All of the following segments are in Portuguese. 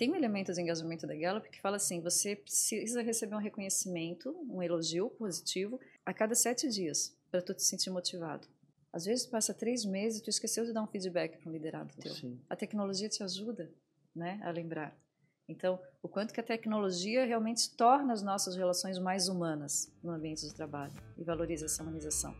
Tem um elemento de engajamento da Gallup que fala assim: você precisa receber um reconhecimento, um elogio positivo, a cada sete dias, para tu te sentir motivado. Às vezes passa três meses e tu esqueceu de dar um feedback para um liderado teu. Sim. A tecnologia te ajuda né, a lembrar. Então, o quanto que a tecnologia realmente torna as nossas relações mais humanas no ambiente de trabalho e valoriza essa humanização.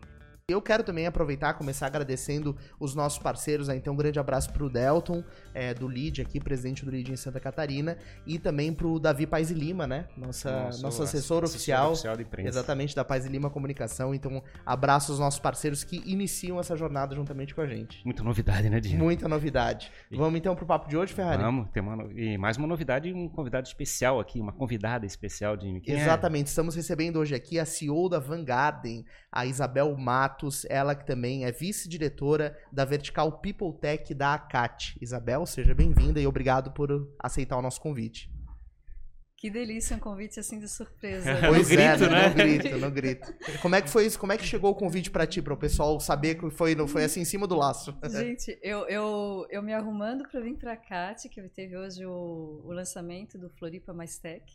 Eu quero também aproveitar, começar agradecendo os nossos parceiros. Né? Então, um grande abraço para o Delton, é, do LID aqui, presidente do LID em Santa Catarina, e também para o Davi Paz e Lima, né? Nossa, nosso, nosso assessor, assessor oficial. oficial de imprensa. Exatamente, da Paz e Lima Comunicação. Então, abraço aos nossos parceiros que iniciam essa jornada juntamente com a gente. Muita novidade, né, Dinho? Muita novidade. E... Vamos então para o papo de hoje, Ferrari? Vamos, tem uma, e mais uma novidade e um convidado especial aqui, uma convidada especial, Jimmy. Quem é? Exatamente, é? estamos recebendo hoje aqui a CEO da Vanguarden, a Isabel Matos, ela que também é vice-diretora da vertical People Tech da ACAT. Isabel, seja bem-vinda e obrigado por aceitar o nosso convite. Que delícia um convite assim de surpresa. Pois no é, grito, né? No grito, no grito. Como é que foi isso? Como é que chegou o convite para ti, para o pessoal saber que foi, não foi assim em cima do laço? Gente, eu, eu, eu me arrumando para vir para a CAT, que teve hoje o, o lançamento do Floripa Mais Tech.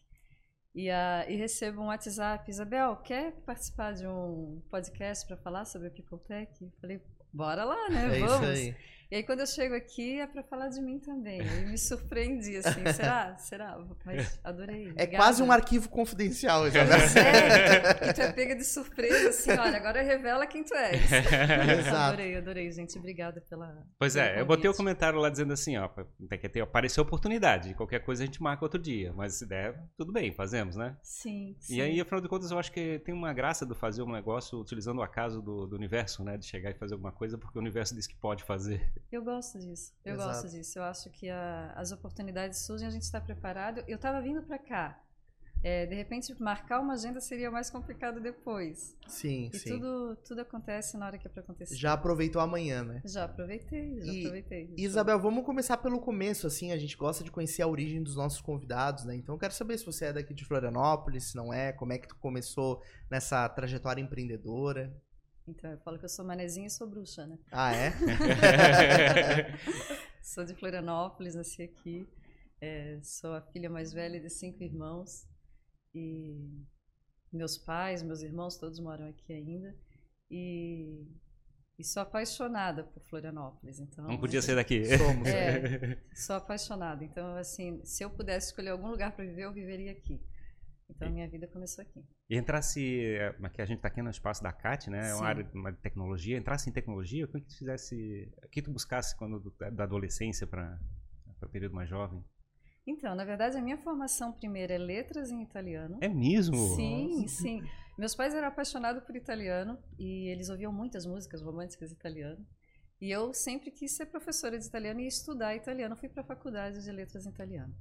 E, a, e recebo um WhatsApp, Isabel, quer participar de um podcast para falar sobre a People Tech? falei, bora lá, né? É Vamos. Isso aí. E aí, quando eu chego aqui, é para falar de mim também. Eu me surpreendi, assim, será? Será? Mas adorei. É quase um arquivo confidencial, já. É, e tu é pega de surpresa, assim, olha, agora revela quem tu és. Exato. Adorei, adorei, gente. Obrigada pela. Pois é, eu botei o um comentário lá dizendo assim, ó, tem que ter, apareceu oportunidade. Qualquer coisa a gente marca outro dia. Mas se der, tudo bem, fazemos, né? Sim. sim. E aí, afinal de contas, eu acho que tem uma graça do fazer um negócio utilizando o acaso do, do universo, né? De chegar e fazer alguma coisa, porque o universo diz que pode fazer. Eu gosto disso. Eu Exato. gosto disso. Eu acho que a, as oportunidades surgem, a gente está preparado. Eu estava vindo para cá. É, de repente, marcar uma agenda seria mais complicado depois. Sim, e sim. Tudo, tudo acontece na hora que é para acontecer. Já aproveitou amanhã, né? Já aproveitei, já e, aproveitei. Isabel, vamos começar pelo começo, assim. A gente gosta de conhecer a origem dos nossos convidados, né? Então, eu quero saber se você é daqui de Florianópolis, se não é, como é que tu começou nessa trajetória empreendedora. Então, eu falo que eu sou manezinha e sou bruxa, né? Ah, é? sou de Florianópolis, nasci aqui. É, sou a filha mais velha de cinco irmãos. E meus pais, meus irmãos, todos moram aqui ainda. E, e sou apaixonada por Florianópolis. Então, Não podia ser daqui. Somos. É, sou apaixonada. Então, assim, se eu pudesse escolher algum lugar para viver, eu viveria aqui. Então, minha vida começou aqui. E entrasse, é, que a gente está aqui no espaço da CAT, né? É uma área de, uma tecnologia. Entrasse em tecnologia, o que tu fizesse, o que tu buscasse quando da adolescência para o período mais jovem? Então, na verdade, a minha formação primeira é letras em italiano. É mesmo? Sim, Nossa. sim. Meus pais eram apaixonados por italiano e eles ouviam muitas músicas românticas italiano. E eu sempre quis ser professora de italiano e estudar italiano. Fui para a faculdade de letras em italiano.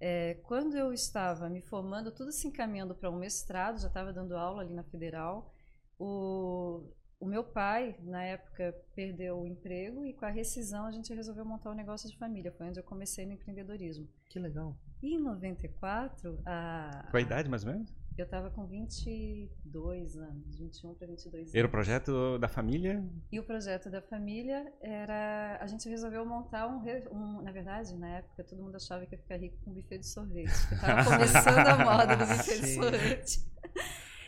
É, quando eu estava me formando, tudo se encaminhando para um mestrado, já estava dando aula ali na Federal, o, o meu pai, na época, perdeu o emprego e com a rescisão a gente resolveu montar um negócio de família. Foi onde eu comecei no empreendedorismo. Que legal. E em 94, a... Qual a idade, mais ou menos? Eu estava com 22 anos, 21 para 22 anos. Era o projeto da família? E o projeto da família era. A gente resolveu montar um. um na verdade, na época, todo mundo achava que ia ficar rico com buffet de sorvete. Estava começando a moda do buffet de sorvete.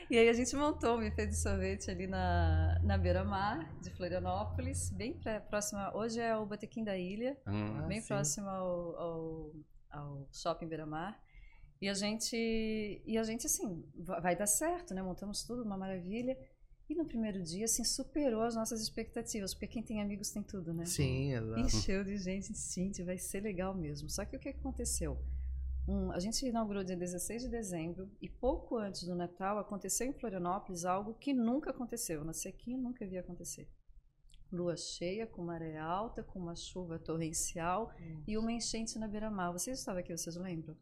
E aí a gente montou um buffet de sorvete ali na, na beira-mar de Florianópolis, bem pra, próxima. Hoje é o Botequim da Ilha, hum, bem ah, próximo ao, ao, ao shopping beira-mar. E a gente, e a gente assim, vai dar certo, né? Montamos tudo, uma maravilha. E no primeiro dia, assim, superou as nossas expectativas, porque quem tem amigos tem tudo, né? Sim, exato. Encheu de gente, sim, vai ser legal mesmo. Só que o que aconteceu? Um, a gente inaugurou dia 16 de dezembro e pouco antes do Natal aconteceu em Florianópolis algo que nunca aconteceu. Eu nasci aqui e nunca vi acontecer. Lua cheia, com maré alta, com uma chuva torrencial hum. e uma enchente na beira-mar. Vocês estavam aqui, vocês lembram?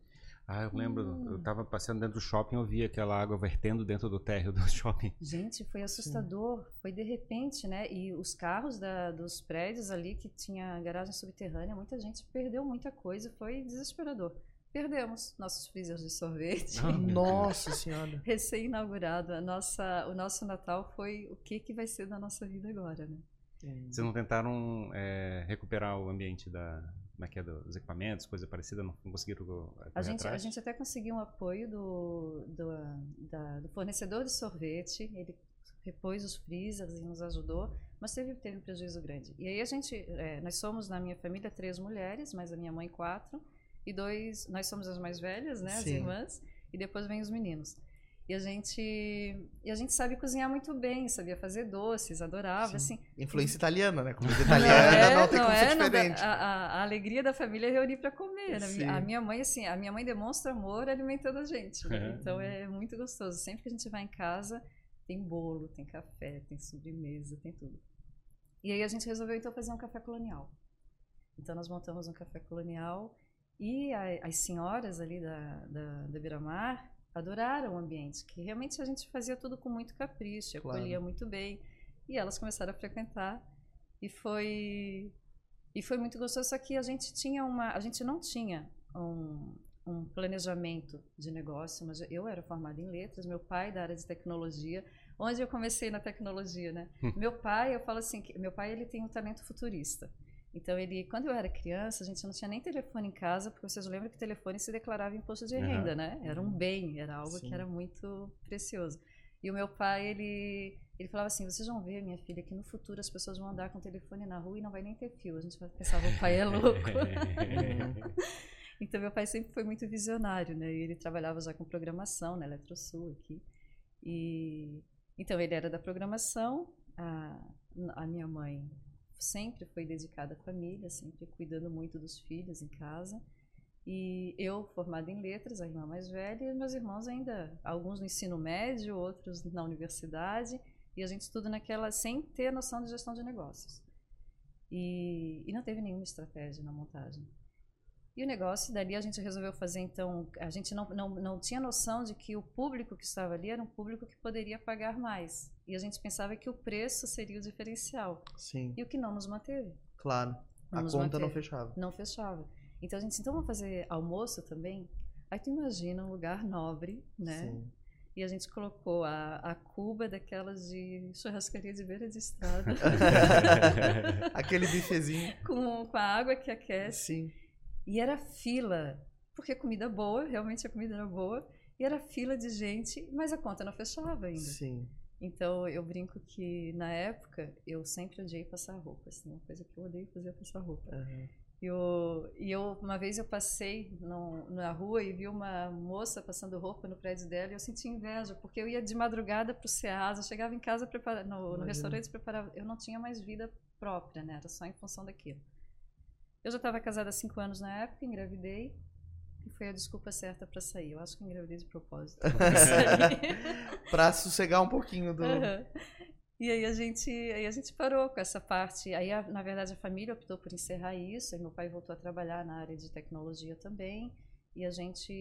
Ah, eu lembro, hum. eu estava passeando dentro do shopping, eu vi aquela água vertendo dentro do térreo do shopping. Gente, foi assustador, Sim. foi de repente, né? E os carros da, dos prédios ali que tinha garagem subterrânea, muita gente perdeu muita coisa, foi desesperador. Perdemos nossos freezers de sorvete. Ah, nossa senhora! Recém-inaugurado, a nossa, o nosso Natal foi o que que vai ser da nossa vida agora, né? Vocês não tentaram é, recuperar o ambiente da, como é que é dos equipamentos, coisa parecida, não conseguiram a gente, atrás? a gente até conseguiu um apoio do, do, da, do fornecedor de sorvete, ele repôs os freezers e nos ajudou, mas teve, teve um prejuízo grande. E aí a gente, é, nós somos na minha família três mulheres, mais a minha mãe quatro, e dois, nós somos as mais velhas, né, as Sim. irmãs, e depois vem os meninos. E a gente e a gente sabe cozinhar muito bem, sabia fazer doces, adorava, Sim. assim. Influência italiana, né? Comida italiana não, é, não tem não como é, ser diferente. Não, a, a, alegria da família é reunir para comer. Né? A minha mãe, assim, a minha mãe demonstra amor alimentando a gente. Né? Então é muito gostoso. Sempre que a gente vai em casa, tem bolo, tem café, tem sobremesa, tem tudo. E aí a gente resolveu então fazer um café colonial. Então nós montamos um café colonial e a, as senhoras ali da, da, da Beira-Mar adoraram o ambiente, que realmente a gente fazia tudo com muito capricho, acolhia claro. muito bem. E elas começaram a frequentar e foi e foi muito gostoso, só que a gente tinha uma, a gente não tinha um, um planejamento de negócio, mas eu era formada em letras, meu pai da área de tecnologia, onde eu comecei na tecnologia, né? Hum. meu pai, eu falo assim, que meu pai ele tem um talento futurista. Então, ele, quando eu era criança, a gente não tinha nem telefone em casa, porque vocês lembram que o telefone se declarava imposto de renda, uhum. né? Era um bem, era algo Sim. que era muito precioso. E o meu pai, ele, ele falava assim: vocês vão ver, minha filha, que no futuro as pessoas vão andar com o telefone na rua e não vai nem ter fio. A gente pensava, o pai é louco. então, meu pai sempre foi muito visionário, né? E ele trabalhava já com programação na Eletrosul aqui. E, então, ele era da programação, a, a minha mãe sempre foi dedicada à família, sempre cuidando muito dos filhos em casa. E eu, formada em letras, a irmã mais velha, e meus irmãos ainda, alguns no ensino médio, outros na universidade, e a gente estuda naquela, sem ter noção de gestão de negócios. E, e não teve nenhuma estratégia na montagem. E o negócio, dali a gente resolveu fazer, então, a gente não, não, não tinha noção de que o público que estava ali era um público que poderia pagar mais. E a gente pensava que o preço seria o diferencial. Sim. E o que não nos manteve. Claro. Não a conta manteve. não fechava. Não fechava. Então a gente então vamos fazer almoço também? Aí tu imagina um lugar nobre, né? Sim. E a gente colocou a, a cuba daquelas de churrascaria de beira de estrada. Aquele bifezinho. Com, com a água que aquece. Sim. E era fila, porque comida boa, realmente a comida era boa, e era fila de gente, mas a conta não fechava ainda. Sim. Então eu brinco que na época eu sempre odiei passar roupa, assim, uma coisa que eu odeio fazer é passar roupa. Uhum. Eu, e eu, uma vez eu passei no, na rua e vi uma moça passando roupa no prédio dela e eu senti inveja, porque eu ia de madrugada para o Ceasa, chegava em casa prepara, no, no restaurante preparava, eu não tinha mais vida própria, né? Era só em função daquilo. Eu já estava casada há cinco anos na época, engravidei. E foi a desculpa certa para sair. Eu acho que engravidei de propósito. para sossegar um pouquinho do. Uhum. E aí a gente, aí a gente parou com essa parte. Aí, a, na verdade, a família optou por encerrar isso. Aí meu pai voltou a trabalhar na área de tecnologia também. E a gente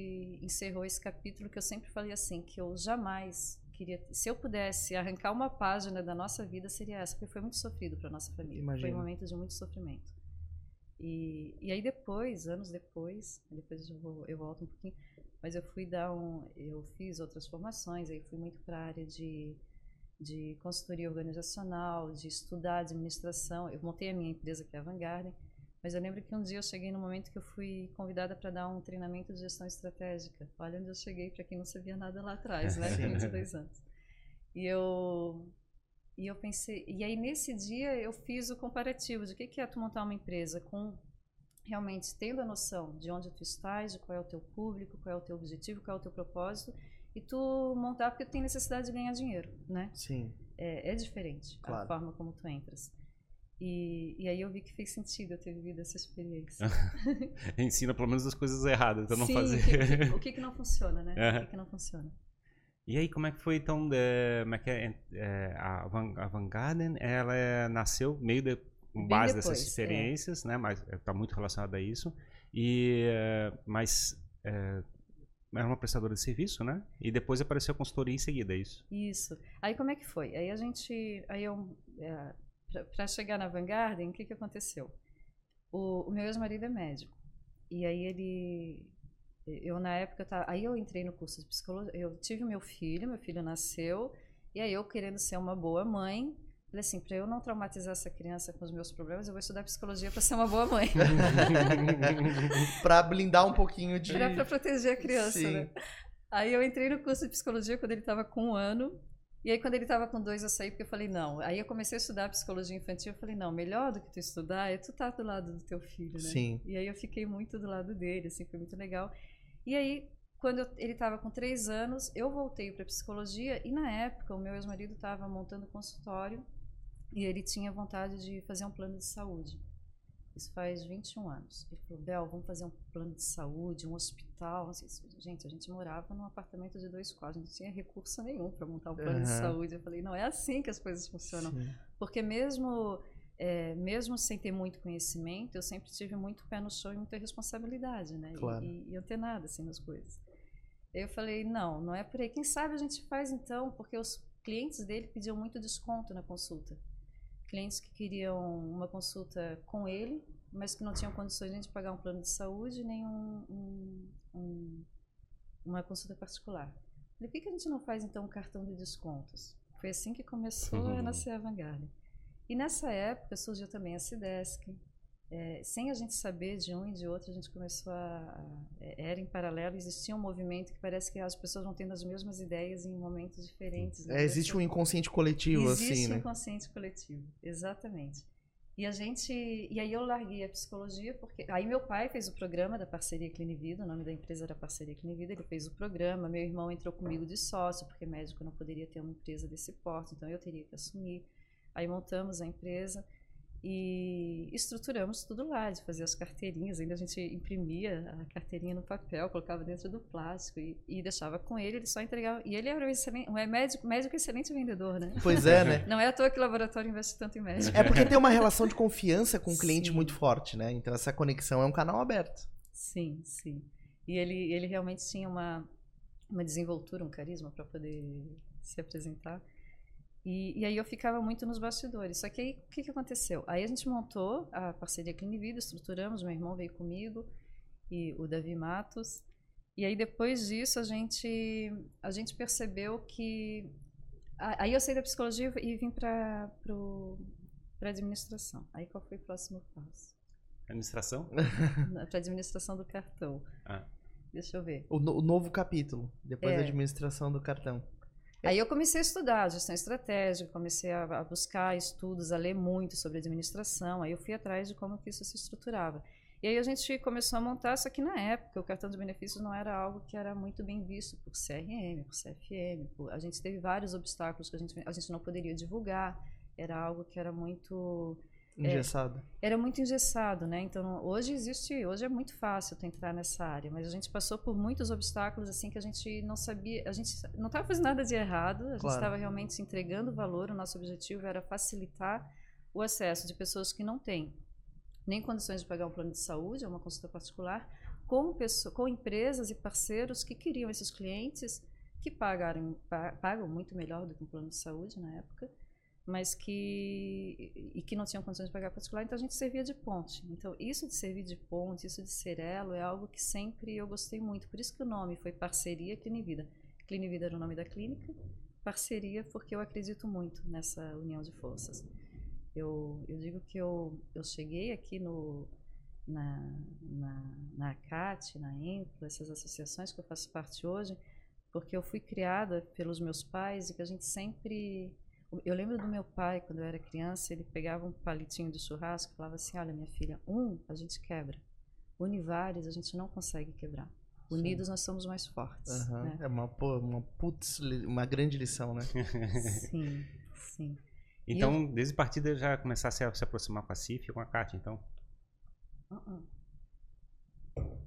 encerrou esse capítulo que eu sempre falei assim, que eu jamais queria, se eu pudesse arrancar uma página da nossa vida seria essa, porque foi muito sofrido para nossa família. Imagina. Foi um momento de muito sofrimento. E, e aí depois, anos depois, depois eu, vou, eu volto um pouquinho, mas eu fui dar um, eu fiz outras formações, aí fui muito para a área de, de consultoria organizacional, de estudar administração. Eu montei a minha empresa que é a Vanguard, mas eu lembro que um dia eu cheguei no momento que eu fui convidada para dar um treinamento de gestão estratégica. Olha onde eu cheguei para quem não sabia nada lá atrás, né? 22 anos. E eu e eu pensei, e aí nesse dia eu fiz o comparativo de o que é tu montar uma empresa com realmente tendo a noção de onde tu estás, de qual é o teu público, qual é o teu objetivo, qual é o teu propósito, e tu montar porque tu tem necessidade de ganhar dinheiro, né? Sim. É, é diferente claro. a forma como tu entras. E, e, aí eu vi que fez sentido eu ter vivido essa experiência. Ensina pelo menos as coisas erradas, então não Sim, fazer. O que, o que, que não funciona, né? Uhum. O que, que não funciona. E aí, como é que foi então, é, como é que é, é, a, Van, a Van Garden, ela é, nasceu meio de, com base depois, dessas é. experiências, é. né? Mas está muito relacionada a isso. E, é, mas era uma prestadora de serviço, né? E depois apareceu a consultoria em seguida, é isso? Isso. Aí como é que foi? Aí a gente, aí eu, para chegar na Vanguard, o que que aconteceu? O, o meu ex-marido é médico. E aí ele eu, na época, eu tava, aí eu entrei no curso de psicologia. Eu tive meu filho, meu filho nasceu. E aí eu, querendo ser uma boa mãe, Falei assim, para eu não traumatizar essa criança com os meus problemas, eu vou estudar psicologia para ser uma boa mãe. para blindar um pouquinho de. Para proteger a criança, Sim. né? Aí eu entrei no curso de psicologia quando ele estava com um ano. E aí, quando ele estava com dois, eu saí porque eu falei, não. Aí eu comecei a estudar psicologia infantil. Eu falei, não, melhor do que tu estudar é tu estar tá do lado do teu filho, né? Sim. E aí eu fiquei muito do lado dele, assim, foi muito legal. E aí, quando eu, ele estava com três anos, eu voltei para psicologia. E na época, o meu ex-marido estava montando consultório e ele tinha vontade de fazer um plano de saúde. Isso faz 21 anos. Ele falou, Bel, vamos fazer um plano de saúde, um hospital. Gente, a gente morava num apartamento de dois quartos, não tinha recurso nenhum para montar um plano uhum. de saúde. Eu falei, não, é assim que as coisas funcionam. Sim. Porque mesmo, é, mesmo sem ter muito conhecimento, eu sempre tive muito pé no chão e muita responsabilidade, né? Claro. E, e antenada, assim, nas coisas. Eu falei, não, não é por aí. Quem sabe a gente faz então, porque os clientes dele pediam muito desconto na consulta clientes que queriam uma consulta com ele, mas que não tinham condições de pagar um plano de saúde nem um, um, um, uma consulta particular. Falei, por que, que a gente não faz então um cartão de descontos? Foi assim que começou uhum. a nascer a Vanguard. E nessa época surgiu também a Cidesk, é, sem a gente saber de um e de outro, a gente começou a, a, é, Era em paralelo, existia um movimento que parece que as pessoas vão tendo as mesmas ideias em momentos diferentes. Né? É, existe um inconsciente coletivo, existe assim, Existe um né? inconsciente coletivo, exatamente. E a gente. E aí eu larguei a psicologia, porque. Aí meu pai fez o programa da Parceria Clinivida, o nome da empresa era Parceria Clinivida, ele fez o programa, meu irmão entrou comigo de sócio, porque médico não poderia ter uma empresa desse porte, então eu teria que assumir. Aí montamos a empresa. E estruturamos tudo lá, de fazer as carteirinhas. Ainda a gente imprimia a carteirinha no papel, colocava dentro do plástico e, e deixava com ele, ele só entregava. E ele era um, excelente, um médico, médico excelente vendedor, né? Pois é, né? Não é à toa que o laboratório investe tanto em médico. É porque tem uma relação de confiança com o cliente sim. muito forte, né? Então essa conexão é um canal aberto. Sim, sim. E ele, ele realmente tinha uma, uma desenvoltura, um carisma para poder se apresentar. E, e, aí eu ficava muito nos bastidores. Só que aí, o que, que aconteceu? Aí a gente montou a parceria Clinivida, estruturamos, meu irmão veio comigo e o Davi Matos. E aí depois disso a gente, a gente percebeu que... Aí eu saí da psicologia e vim para a administração. Aí qual foi o próximo passo? Administração? para administração do cartão. Ah. Deixa eu ver. O, o novo capítulo, depois é. da administração do cartão. Aí eu comecei a estudar gestão estratégica, comecei a, buscar estudos, a ler muito sobre administração. Aí eu fui atrás de como que isso se estruturava. E aí a gente começou a montar, só que na época o cartão de benefícios não era algo que era muito bem visto por CRM, por CFM. Por, a gente teve vários obstáculos que a gente, a gente não poderia divulgar. Era algo que era muito engessado. É, era muito engessado, né? Então hoje existe, hoje é muito fácil entrar nessa área, mas a gente passou por muitos obstáculos assim que a gente não sabia, a gente não estava fazendo nada de errado, a gente estava realmente se entregando valor. O nosso objetivo era facilitar o acesso de pessoas que não têm nem condições de pagar um plano de saúde, ou uma consulta particular, com, pessoas, com empresas e parceiros que queriam esses clientes que pagaram, pagam muito melhor do que um plano de saúde na época mas que e que não tinham condições de pagar particular, então a gente servia de ponte. Então isso de servir de ponte, isso de ser elo é algo que sempre eu gostei muito. Por isso que o nome foi Parceria Clinivida. Clinivida era o nome da clínica, parceria porque eu acredito muito nessa união de forças. Eu, eu digo que eu, eu cheguei aqui no, na, na, na ACAT, na EMPLO, essas associações que eu faço parte hoje, porque eu fui criada pelos meus pais e que a gente sempre eu lembro do meu pai, quando eu era criança, ele pegava um palitinho de churrasco e falava assim: Olha, minha filha, um a gente quebra, univários a gente não consegue quebrar. Unidos Sim. nós somos mais fortes. Uhum. Né? É uma, uma, putz, uma grande lição, né? sim, sim. Então, eu... desde partida já começasse a se aproximar com a CIF e com a CAT, então? Uh -uh.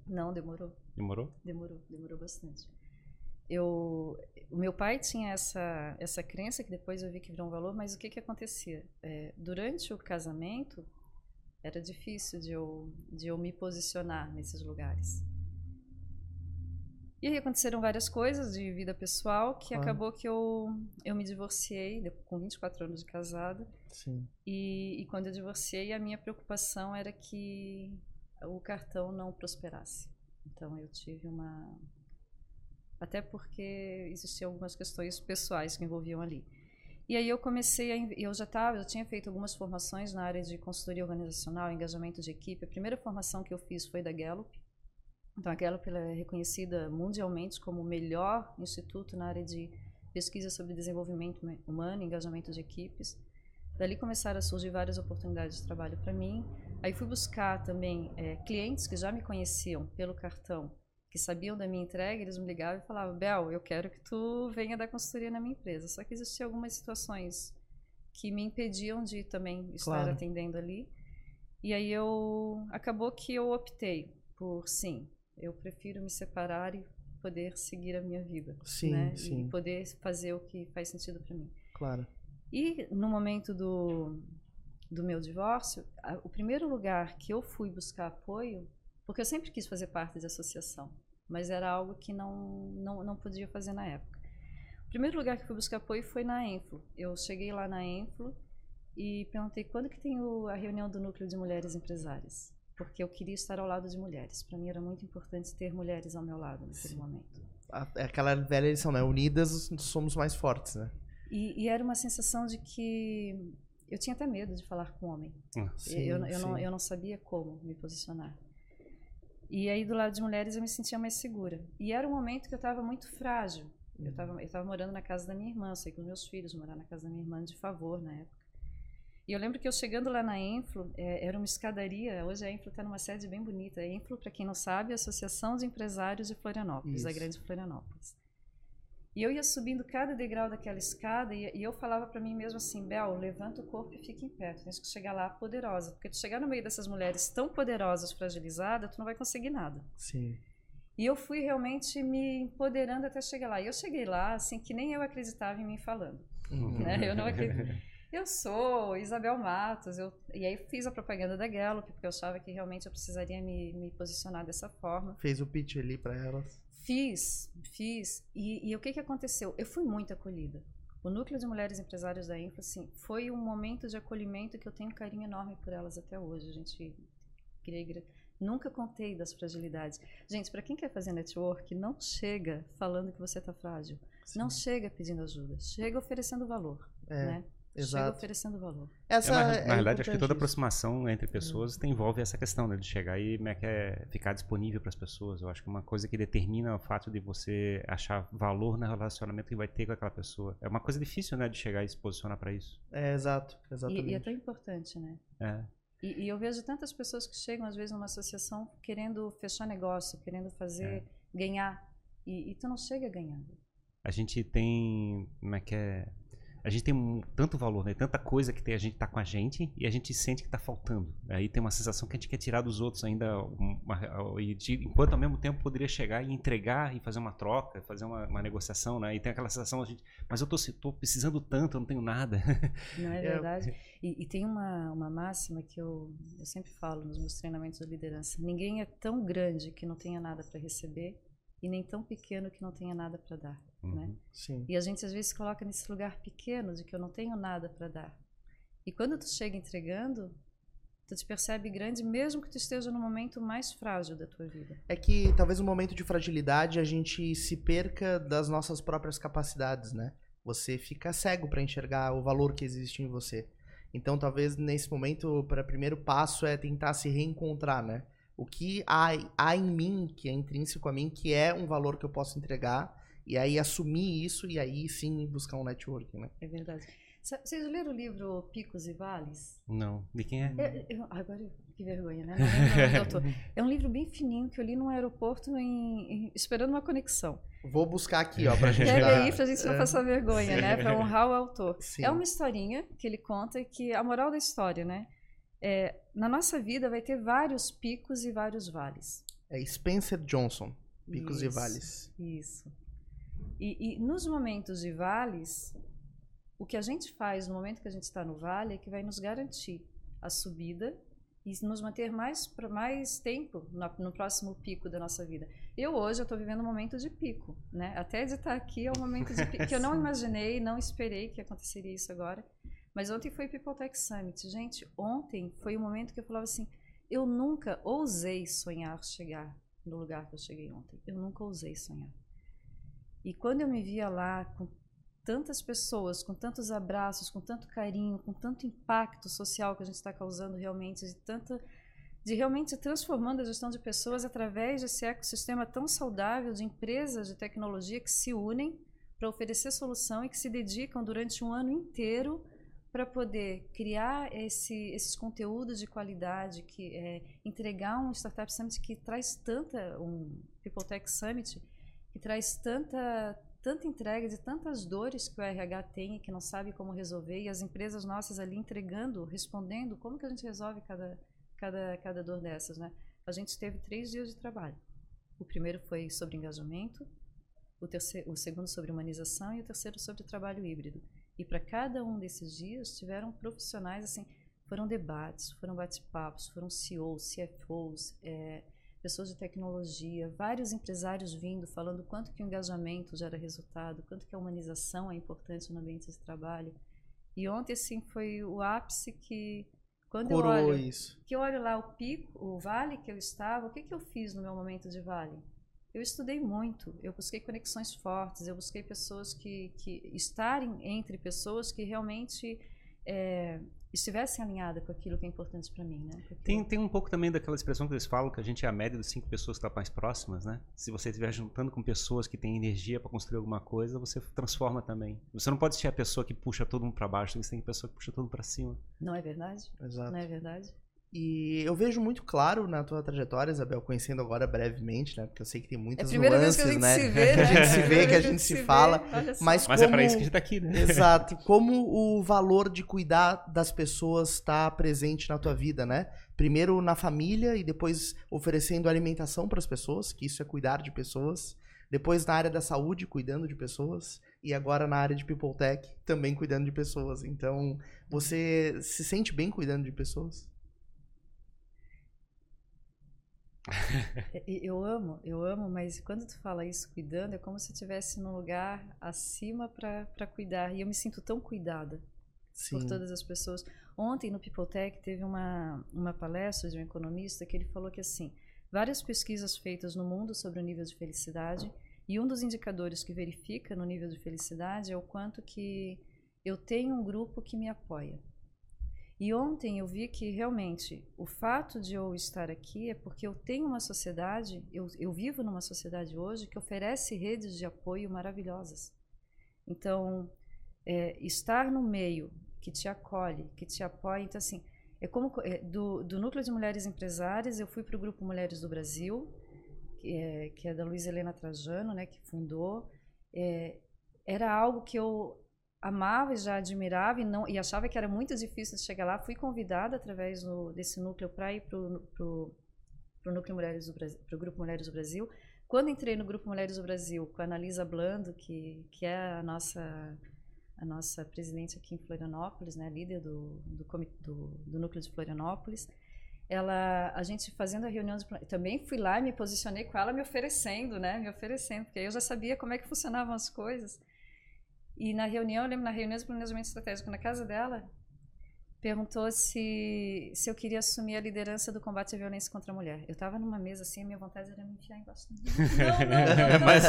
Não, demorou. Demorou? Demorou, demorou bastante eu, o meu pai tinha essa, essa crença que depois eu vi que virou um valor, mas o que, que acontecia? É, durante o casamento, era difícil de eu, de eu me posicionar nesses lugares. E aí aconteceram várias coisas de vida pessoal que acabou que eu, eu me divorciei com 24 anos de casada. Sim. E, e quando eu divorciei, a minha preocupação era que o cartão não prosperasse. Então eu tive uma até porque existiam algumas questões pessoais que envolviam ali. E aí eu comecei a. Eu já estava, eu tinha feito algumas formações na área de consultoria organizacional, engajamento de equipe. A primeira formação que eu fiz foi da Gallup. Então, a Gallup é reconhecida mundialmente como o melhor instituto na área de pesquisa sobre desenvolvimento humano, engajamento de equipes. Dali começaram a surgir várias oportunidades de trabalho para mim. Aí fui buscar também é, clientes que já me conheciam pelo cartão, que sabiam da minha entrega, eles me ligavam e falavam: Bel, eu quero que tu venha dar consultoria na minha empresa. Só que existiam algumas situações que me impediam de também estar claro. atendendo ali. E aí eu acabou que eu optei por sim, eu prefiro me separar e poder seguir a minha vida, sim, né? Sim. E poder fazer o que faz sentido para mim. Claro. E no momento do, do meu divórcio, o primeiro lugar que eu fui buscar apoio, porque eu sempre quis fazer parte da associação, mas era algo que não, não, não podia fazer na época. O primeiro lugar que eu fui buscar apoio foi na Enflo. Eu cheguei lá na Enflo e perguntei quando que tem o, a reunião do núcleo de mulheres empresárias porque eu queria estar ao lado de mulheres. Para mim era muito importante ter mulheres ao meu lado naquele Sim. momento. É aquela velha lição, né? Unidas somos mais fortes, né? E, e, era uma sensação de que eu tinha até medo de falar com homem. Ah, sim, eu, eu, não, eu não sabia como me posicionar. E aí, do lado de mulheres, eu me sentia mais segura. E era um momento que eu estava muito frágil. Eu estava eu tava morando na casa da minha irmã, saí com meus filhos, morar na casa da minha irmã de favor na época. E eu lembro que eu chegando lá na Enflo, é, era uma escadaria, hoje a Enflo está numa sede bem bonita. A Enflo, para quem não sabe, é a Associação de Empresários de Florianópolis, Isso. da Grande Florianópolis. E eu ia subindo cada degrau daquela escada e, e eu falava para mim mesmo assim, Bel, levanta o corpo e fica em pé. Tu tens que chegar lá poderosa, porque tu chegar no meio dessas mulheres tão poderosas, fragilizadas, tu não vai conseguir nada. Sim. E eu fui realmente me empoderando até chegar lá. E eu cheguei lá, assim, que nem eu acreditava em mim falando. Uhum. Né? Eu não acreditava. eu sou Isabel Matos, eu, e aí fiz a propaganda da Gallup, porque eu achava que realmente eu precisaria me, me posicionar dessa forma. Fez o pitch ali para elas? Fiz, fiz. E, e, o que, que aconteceu? Eu fui muito acolhida. O Núcleo de Mulheres Empresárias da Info, assim, foi um momento de acolhimento que eu tenho um carinho enorme por elas até hoje. A gente queria, nunca contei das fragilidades. Gente, para quem quer fazer network, não chega falando que você está frágil. Sim. Não chega pedindo ajuda. Chega oferecendo valor, é. né? Exato. Chega oferecendo valor. Essa é, é na verdade, acho que toda aproximação entre pessoas hum. envolve essa questão né, de chegar e como é que é ficar disponível para as pessoas. Eu acho que uma coisa que determina o fato de você achar valor no relacionamento que vai ter com aquela pessoa. É uma coisa difícil, né, de chegar e se posicionar para isso. É, exato. Exatamente. E, e, é tão importante, né? É. E, e, eu vejo tantas pessoas que chegam, às vezes, numa associação querendo fechar negócio, querendo fazer, é. ganhar. E, e tu não chega ganhando. A gente tem, como é que é a gente tem um, tanto valor, né? Tanta coisa que tem, a gente tá com a gente e a gente sente que tá faltando. Aí tem uma sensação que a gente quer tirar dos outros ainda, uma, e de, enquanto ao mesmo tempo poderia chegar e entregar e fazer uma troca, fazer uma, uma negociação, né? E tem aquela sensação, a gente, mas eu tô, tô precisando tanto, eu não tenho nada. Não é verdade? E, e, tem uma, uma máxima que eu, eu sempre falo nos meus treinamentos de liderança: ninguém é tão grande que não tenha nada para receber e nem tão pequeno que não tenha nada para dar, uhum, né? Sim. E a gente às vezes coloca nesse lugar pequeno de que eu não tenho nada para dar. E quando tu chega entregando, tu te percebe grande mesmo que tu esteja no momento mais frágil da tua vida. É que talvez no momento de fragilidade a gente se perca das nossas próprias capacidades, né? Você fica cego para enxergar o valor que existe em você. Então, talvez nesse momento, o primeiro passo é tentar se reencontrar, né? o que há, há em mim, que é intrínseco a mim, que é um valor que eu posso entregar, e aí assumir isso e aí sim buscar um networking, né? É verdade. Vocês leram o livro Picos e Vales? Não. De quem é? é eu, agora, que vergonha, né? Não, não, é um livro bem fininho que eu li no aeroporto em, em, esperando uma conexão. Vou buscar aqui, ó, pra gente Pega aí pra gente não é. passar vergonha, né? Pra honrar o autor. Sim. É uma historinha que ele conta que a moral da história, né? É, na nossa vida vai ter vários picos e vários vales. É Spencer Johnson, Picos isso, e Vales. Isso. E, e, nos momentos de vales, o que a gente faz no momento que a gente está no vale é que vai nos garantir a subida e nos manter mais, mais tempo no, no próximo pico da nossa vida. Eu hoje estou vivendo um momento de pico, né? Até de estar aqui é um momento de pico que eu não imaginei, não esperei que aconteceria isso agora. Mas ontem foi People Tech Summit. Gente, ontem foi o momento que eu falava assim: eu nunca ousei sonhar chegar no lugar que eu cheguei ontem. Eu nunca ousei sonhar. E quando eu me via lá com tantas pessoas, com tantos abraços, com tanto carinho, com tanto impacto social que a gente está causando realmente, de tanta de realmente transformando a gestão de pessoas através desse ecossistema tão saudável de empresas de tecnologia que se unem para oferecer solução e que se dedicam durante um ano inteiro para poder criar esse, esses conteúdos de qualidade, que é, entregar um Startup Summit que traz tanta, um People Tech Summit, que traz tanta, tanta entrega de tantas dores que o RH tem e que não sabe como resolver, e as empresas nossas ali entregando, respondendo como que a gente resolve cada, cada, cada dor dessas, né? A gente teve três dias de trabalho. O primeiro foi sobre engajamento, o, terceiro, o segundo sobre humanização e o terceiro sobre trabalho híbrido. E para cada um desses dias tiveram profissionais assim, foram debates, foram bate-papos, foram CEOs, CFOs, é, pessoas de tecnologia, vários empresários vindo falando quanto que o engajamento gera resultado, quanto que a humanização é importante no ambiente de trabalho. E ontem assim foi o ápice que quando eu olho, isso. que eu olho lá o pico, o vale que eu estava, o que que eu fiz no meu momento de vale? Eu estudei muito, eu busquei conexões fortes, eu busquei pessoas que, que estarem entre pessoas que realmente é, estivessem alinhadas com aquilo que é importante para mim, né? Tem, tem um pouco também daquela expressão que eles falam que a gente é a média das cinco pessoas que estão mais próximas, né? Se você estiver juntando com pessoas que têm energia para construir alguma coisa, você transforma também. Você não pode ser a pessoa que puxa todo mundo para baixo, você tem a pessoa que puxa todo mundo para cima. Não é verdade? Exato. Não é verdade? E eu vejo muito claro na tua trajetória, Isabel, conhecendo agora brevemente, né? Porque eu sei que tem muitas é a nuances, vez que a gente né? Se vê, né? A gente se vê, que a gente se, fala. Mas, mas como... é para isso que a gente tá aqui, né? Exato. Como o valor de cuidar das pessoas está presente na tua vida, né? Primeiro na família e depois oferecendo alimentação para as pessoas, que isso é cuidar de pessoas. Depois na área da saúde, cuidando de pessoas. E agora na área de People Tech, também cuidando de pessoas. Então, você se sente bem cuidando de pessoas? eu amo, eu amo, mas quando tu fala isso cuidando, é como se eu estivesse num lugar acima para cuidar. E eu me sinto tão cuidada Sim. por todas as pessoas. Ontem no People Tech teve uma, uma palestra de um economista que ele falou que assim, várias pesquisas feitas no mundo sobre o nível de felicidade e um dos indicadores que verifica no nível de felicidade é o quanto que eu tenho um grupo que me apoia. E ontem eu vi que realmente o fato de eu estar aqui é porque eu tenho uma sociedade, eu, eu vivo numa sociedade hoje que oferece redes de apoio maravilhosas. Então, é, estar no meio que te acolhe, que te apoia, então assim, é como é, do, do núcleo de mulheres empresárias eu fui para o grupo Mulheres do Brasil, que é, que é da Luiz Helena Trajano, né, que fundou. É, era algo que eu amava e já admirava e, não, e achava que era muito difícil chegar lá. Fui convidada através do, desse núcleo para ir para o núcleo Mulheres do Brasil, pro Grupo Mulheres do Brasil. Quando entrei no Grupo Mulheres do Brasil com a Analisa Blando, que, que é a nossa a nossa presidente aqui em Florianópolis, né, líder do, do, do, do núcleo de Florianópolis, ela, a gente fazendo a reunião, de, também fui lá e me posicionei com ela me oferecendo, né, me oferecendo, porque eu já sabia como é que funcionavam as coisas. E na reunião, eu lembro na reunião de planejamento estratégico na casa dela, perguntou se, se eu queria assumir a liderança do combate à violência contra a mulher. Eu estava numa mesa assim, a minha vontade era me enfiar embaixo. Não, não, não, não, Mas...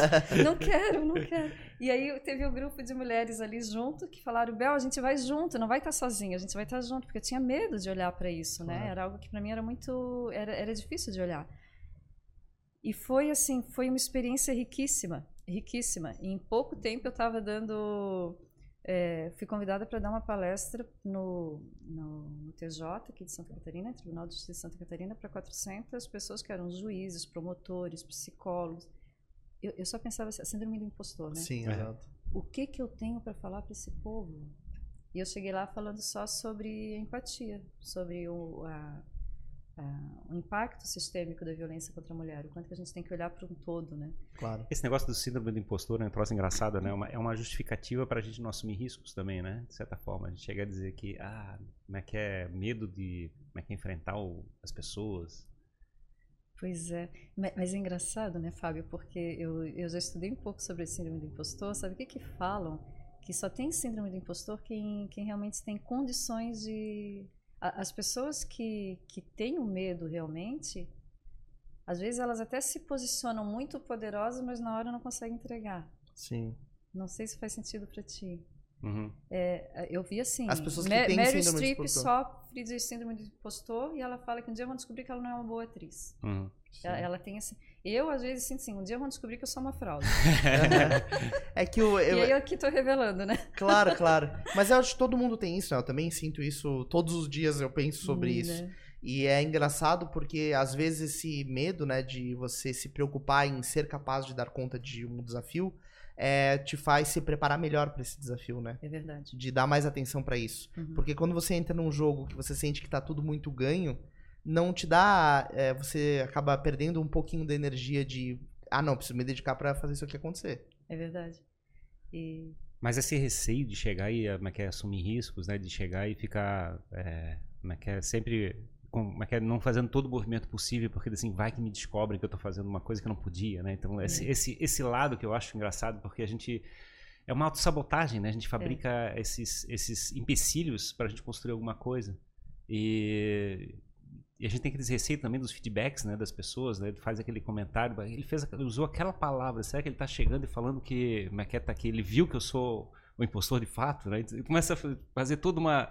não quero, não quero. E aí teve um grupo de mulheres ali junto que falaram: Bel, a gente vai junto, não vai estar sozinha, a gente vai estar junto, porque eu tinha medo de olhar para isso, né? Era algo que para mim era muito, era, era difícil de olhar. E foi assim, foi uma experiência riquíssima riquíssima. E em pouco tempo eu estava dando. É, fui convidada para dar uma palestra no, no, no, TJ aqui de Santa Catarina, Tribunal de Justiça de Santa Catarina, para 400 pessoas que eram juízes, promotores, psicólogos. Eu, eu só pensava assim, a síndrome do impostor, né? Sim, exato. O que que eu tenho para falar para esse povo? E eu cheguei lá falando só sobre empatia, sobre o, a, uh, o impacto sistêmico da violência contra a mulher, o quanto que a gente tem que olhar para um todo, né? Claro. Esse negócio do síndrome do impostor é um troço engraçado, né? Uma, é uma justificativa para a gente não assumir riscos também, né? De certa forma, a gente chega a dizer que, ah, como é que é medo de, como é que é enfrentar o, as pessoas. Pois é, mas é engraçado, né, Fábio, porque eu, eu já estudei um pouco sobre esse síndrome do impostor, sabe o que que falam? Que só tem síndrome do impostor quem, quem realmente tem condições de as pessoas que, que têm o medo realmente, às vezes elas até se posicionam muito poderosas, mas na hora não conseguem entregar. Sim. Não sei se faz sentido para ti. Uhum. É, eu vi assim, As pessoas que têm Meryl síndrome de Streep sofre de síndrome de impostor e ela fala que um dia vão descobrir que ela não é uma boa atriz. Uhum. Ela, ela tem assim. Eu, às vezes, sinto assim, um dia vão descobrir que eu sou uma fraude. É que o, eu, e aí eu aqui tô revelando, né? Claro, claro. Mas eu acho que todo mundo tem isso, né? Eu também sinto isso todos os dias, eu penso sobre Hum, isso. né? E é engraçado porque às vezes esse medo, né, de você se preocupar em ser capaz de dar conta de um desafio, é, te faz se preparar melhor para esse desafio, né? É verdade. De dar mais atenção para isso. Uhum. Porque quando você entra num jogo que você sente que tá tudo muito ganho, não te dá. é, você acaba perdendo um pouquinho da energia de. Ah, não, preciso me dedicar para fazer isso aqui acontecer. É verdade. E Mas esse receio de chegar e como é que é, assumir riscos, né? De chegar e ficar é, como é que é, sempre com- como é que é, não fazendo todo o movimento possível, porque assim, vai que me descobrem que eu tô fazendo uma coisa que eu não podia, né? Então, esse, esse, esse lado que eu acho engraçado, porque a gente. É uma autossabotagem, né? A gente fabrica esses, esses empecilhos para a gente construir alguma coisa. E, e a gente tem aqueles receios também dos feedbacks, né? Das pessoas, né? Ele faz aquele comentário, ele fez, ele usou aquela palavra. Será que ele tá chegando e falando que, como é que é, aqui? Ele viu que eu sou o impostor de fato, né? Ele começa a fa- fazer toda uma.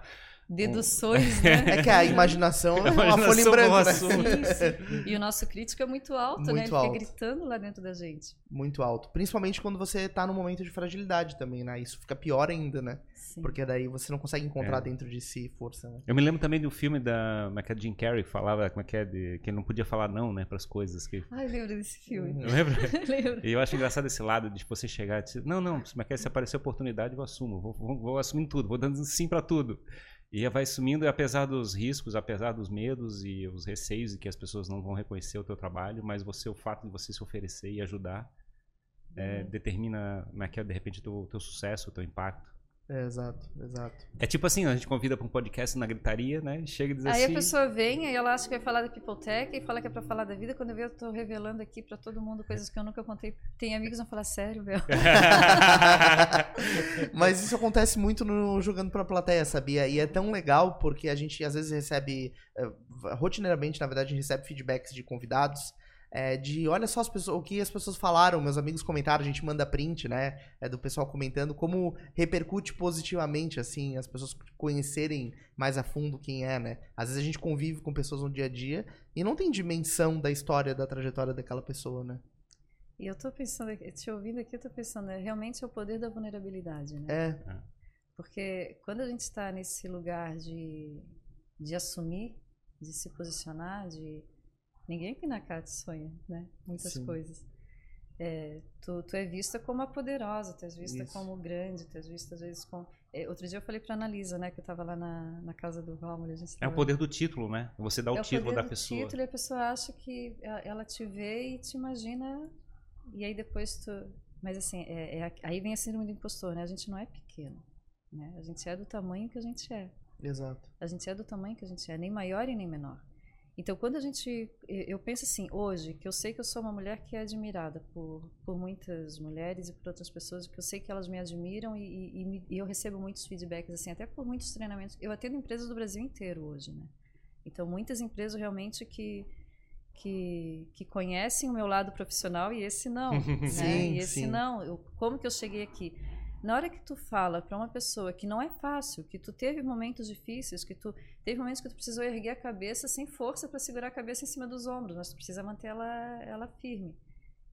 Deduções, né? É que a imaginação é uma imaginação folha em branco, boa né? sua. Sim, sim. E o nosso crítico é muito alto, né? Ele Muito fica alto. gritando lá dentro da gente. Muito alto. Principalmente quando você tá num momento de fragilidade também, né? Isso fica pior ainda, né? Sim. Porque daí você não consegue encontrar É. dentro de si força, né? Eu me lembro também do filme da como é que é, Jim Carrey, que falava como é que é, de, que ele não podia falar não, né, para as coisas. Que, Ai, lembro desse filme. Uhum. lembra? lembro. E eu acho engraçado esse lado de você chegar e dizer, não, não, como é que é, se aparecer oportunidade, eu assumo, vou, vou, vou assumindo tudo, vou dando sim para tudo. E vai assumindo, e apesar dos riscos, apesar dos medos e os receios de que as pessoas não vão reconhecer o teu trabalho, mas você, o fato de você se oferecer e ajudar, é, determina, como é que é, de repente, o teu, teu sucesso, o teu impacto. É, exato, exato. É tipo assim, a gente convida para um podcast na gritaria, né? Chega e diz Aí assim... a pessoa vem, aí ela acha que vai falar da Peopletech e fala que é pra falar da vida. Quando eu vejo, eu tô revelando aqui pra todo mundo coisas que eu nunca contei. Tem amigos que vão falar, sério, velho? Mas isso acontece muito no Jogando pra Plateia, sabia? E é tão legal porque a gente às vezes recebe, eh, rotineiramente, na verdade, a gente recebe feedbacks de convidados. Eh, de olha só as pessoas, o que as pessoas falaram, meus amigos comentaram, a gente manda print, né? É, do pessoal comentando, como repercute positivamente, assim, as pessoas conhecerem mais a fundo quem é, né? Às vezes a gente convive com pessoas no dia a dia e não tem dimensão da história, da trajetória daquela pessoa, né? E eu tô pensando, te ouvindo aqui, eu tô pensando, é, realmente é o poder da vulnerabilidade, né? É, Porque quando a gente está nesse lugar de, de assumir, de se posicionar, de. Ninguém aqui na CAT sonha, né? Muitas Sim. coisas. É, tu, tu é vista como a poderosa, tu és vista Isso. como grande, tu és vista às vezes como. é, outro dia eu falei pra Analisa, né, que eu tava lá na, na casa do gente É o poder do título, né? Você dá o é título poder da pessoa. título e a pessoa acha que ela te vê e te imagina e aí depois tu mas assim é, é aí vem a síndrome do impostor né a gente não é pequeno né a gente é do tamanho que a gente é exato. a gente é do tamanho que a gente é nem maior e nem menor então quando a gente eu penso assim hoje que eu sei que eu sou uma mulher que é admirada por, por muitas mulheres e por outras pessoas que eu sei que elas me admiram e, e- e eu recebo muitos feedbacks assim até por muitos treinamentos eu atendo empresas do Brasil inteiro hoje né então muitas empresas realmente que que, que conhecem o meu lado profissional e esse não né? Sim, e esse sim. não eu, como que eu cheguei aqui na hora que tu fala para uma pessoa que não é fácil, que tu teve momentos difíceis, que tu teve momentos que tu precisou erguer a cabeça sem força para segurar a cabeça em cima dos ombros, mas tu precisa manter ela, ela firme.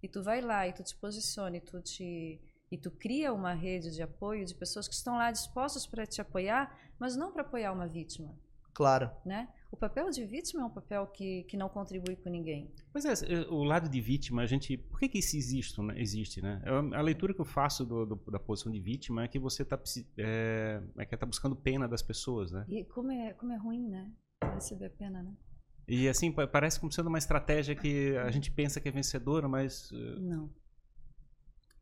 E tu vai lá e tu te posiciona e tu te e tu cria uma rede de apoio de pessoas que estão lá dispostas para te apoiar, mas não para apoiar uma vítima, Claro. né? O papel de vítima é um papel que, que não contribui com ninguém. Pois é, o lado de vítima, a gente. Por que, que isso existe, né? existe, né? Eu- A leitura que eu faço do- do- da posição de vítima é que você está é, é que tá buscando pena das pessoas, né? E como é, como é ruim, né? Receber a pena, né? E assim, pa- parece como sendo uma estratégia que a gente pensa que é vencedora, mas eh, Não.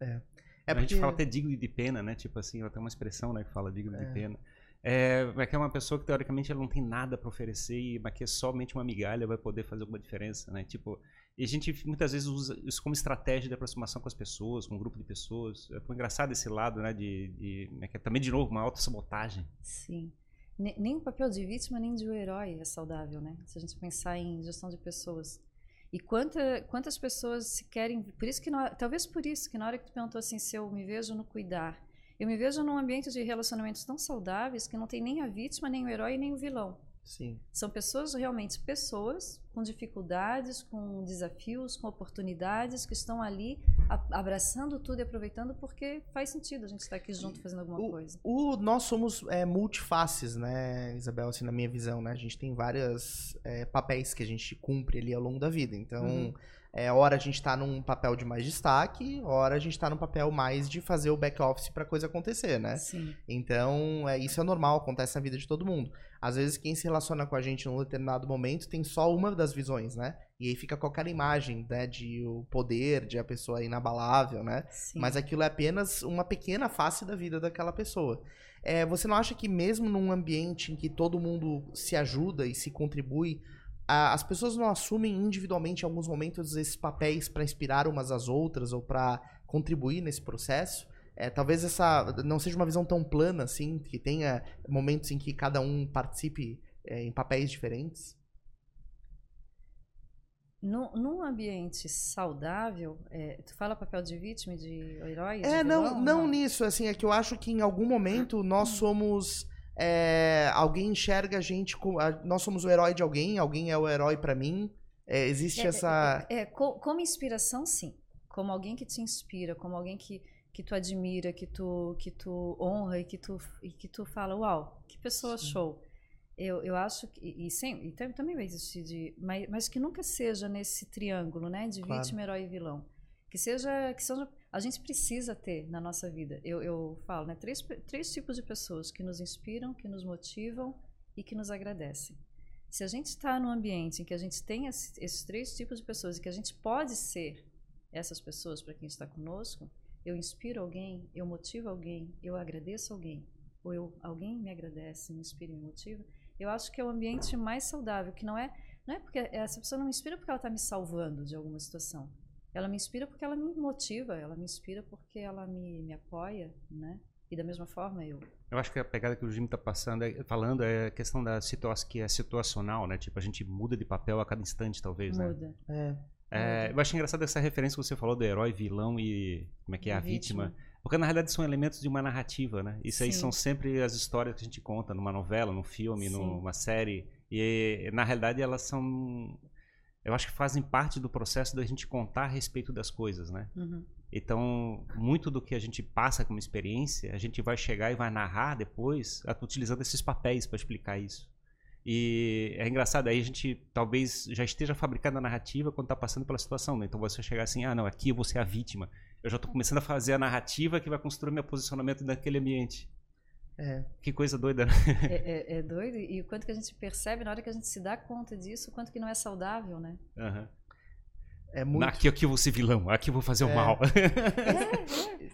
É a porque... gente fala até digno de pena, né? Tipo assim, ela tem uma expressão né, que fala digno É. de pena. É, é que é uma pessoa que teoricamente ela não tem nada para oferecer, e- que somente uma migalha vai poder fazer alguma diferença, né? Tipo, e a gente muitas vezes usa isso como estratégia de aproximação com as pessoas, com um grupo de pessoas. É engraçado esse lado, né? De, de né, é também de novo uma autossabotagem. Sim. Ne- Nem o papel de vítima nem de um herói é saudável, né? Se a gente pensar em gestão de pessoas. E quanta, quantas pessoas se querem. Por isso que talvez por isso que na hora que tu perguntou assim se eu me vejo no cuidar, eu me vejo num ambiente de relacionamentos tão saudáveis que não tem nem a vítima, nem o herói, nem o vilão. Sim. São pessoas realmente pessoas com dificuldades, com desafios, com oportunidades que estão ali abraçando tudo e aproveitando porque faz sentido a gente estar aqui junto fazendo alguma o, coisa. O, nós somos é, multifaces, né, Isabel? Assim, na minha visão, né? A gente tem vários é, papéis que a gente cumpre ali ao longo da vida. Então, uhum. É, hora a gente está num papel de mais destaque, hora a gente está num papel mais de fazer o back office para coisa acontecer, né? Sim. Então, é, isso é normal, acontece na vida de todo mundo. Às vezes, quem se relaciona com a gente num determinado momento tem só uma das visões, né? E aí fica qualquer imagem, né? De o poder, de a pessoa inabalável, né? Sim. Mas aquilo é apenas uma pequena face da vida daquela pessoa. É, você não acha que mesmo num ambiente em que todo mundo se ajuda e se contribui as pessoas não assumem individualmente em alguns momentos esses papéis para inspirar umas às outras ou para contribuir nesse processo. É, talvez essa não seja uma visão tão plana assim, que tenha momentos em que cada um participe é, em papéis diferentes. No, num ambiente saudável, é, tu fala papel de vítima de herói? É, de não, não, não nisso, assim, é que eu acho que em algum momento nós somos é, alguém enxerga a gente como. A, nós somos o herói de alguém, alguém é o herói para mim. É, existe é, essa. É, é como inspiração, sim. Como alguém que te inspira, como alguém que, que tu admira, que tu, que tu honra e que tu, e que tu fala, uau, que pessoa sim. show. Eu, eu acho que. E, sem, e também vai existir de. Mas, mas que nunca seja nesse triângulo, né? De claro. vítima, herói e vilão. Que seja. Que seja a gente precisa ter na nossa vida. Eu, eu falo, né? Três, três tipos de pessoas que nos inspiram, que nos motivam e que nos agradecem. Se a gente está num ambiente em que a gente tem esses três tipos de pessoas e que a gente pode ser essas pessoas para quem está conosco, eu inspiro alguém, eu motivo alguém, eu agradeço alguém, ou eu, alguém me agradece, me inspira e me motiva, eu acho que é o ambiente mais saudável, que não é, não é porque essa pessoa não me inspira porque ela está me salvando de alguma situação. Ela me inspira porque ela me motiva, ela me inspira porque ela me, me apoia, né? E da mesma forma eu. Eu acho que a pegada que o Jimmy está passando, é, falando, é a questão da situação que é situacional, né? Tipo, a gente muda de papel a cada instante, talvez, muda. né? Muda. É. É, eu acho engraçado essa referência que você falou do herói, vilão e como é que é a vítima. vítima. Porque na realidade são elementos de uma narrativa, né? Isso Sim. aí são sempre as histórias que a gente conta numa novela, num filme, Sim. numa série. E na realidade elas são eu acho que fazem parte do processo da gente contar a respeito das coisas, né? Uhum. Então, muito do que a gente passa como experiência, a gente vai chegar e vai narrar depois, utilizando esses papéis para explicar isso. E é engraçado, aí a gente talvez já esteja fabricando a narrativa quando está passando pela situação, né? Então você chegar assim, ah, não, aqui eu vou ser a vítima. Eu já estou começando a fazer a narrativa que vai construir meu posicionamento naquele ambiente. É. Que coisa doida, né? É, é, é, doido. E o quanto que a gente percebe na hora que a gente se dá conta disso, o quanto que não é saudável, né? Uhum. É muito... Aqui, aqui eu vou ser vilão, aqui eu vou fazer o é. mal.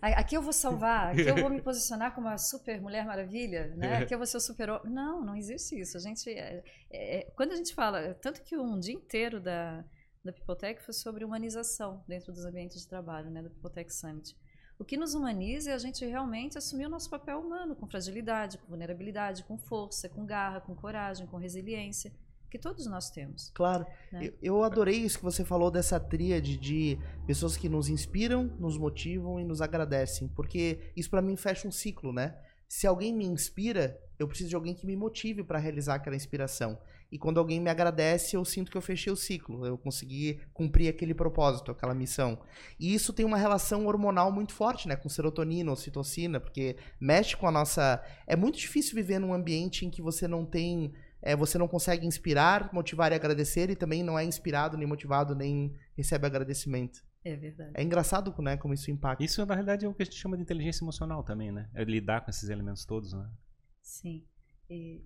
É, é. Aqui eu vou salvar, aqui eu vou me posicionar como a super mulher maravilha, né? Aqui eu vou ser o super Não, não existe isso. A gente, é, é, quando a gente fala, tanto que um dia inteiro da, da Pipotec foi sobre humanização dentro dos ambientes de trabalho, né? Do Pipotec Summit. O que nos humaniza é a gente realmente assumir o nosso papel humano, com fragilidade, com vulnerabilidade, com força, com garra, com coragem, com resiliência, que todos nós temos. Claro. Né? Eu, adorei isso que você falou dessa tríade de pessoas que nos inspiram, nos motivam e nos agradecem, porque isso para mim fecha um ciclo, né? Se alguém me inspira, eu preciso de alguém que me motive para realizar aquela inspiração. E quando alguém me agradece, eu sinto que eu fechei o ciclo, eu consegui cumprir aquele propósito, aquela missão. E isso tem uma relação hormonal muito forte, né, com serotonina, ocitocina, porque mexe com a nossa. É muito difícil viver num ambiente em que você não tem. É, você não consegue inspirar, motivar e agradecer, e também não é inspirado, nem motivado, nem recebe agradecimento. É verdade. É engraçado, né, como isso impacta. Isso, na realidade, é o que a gente chama de inteligência emocional também, né? É lidar com esses elementos todos, né? Sim. E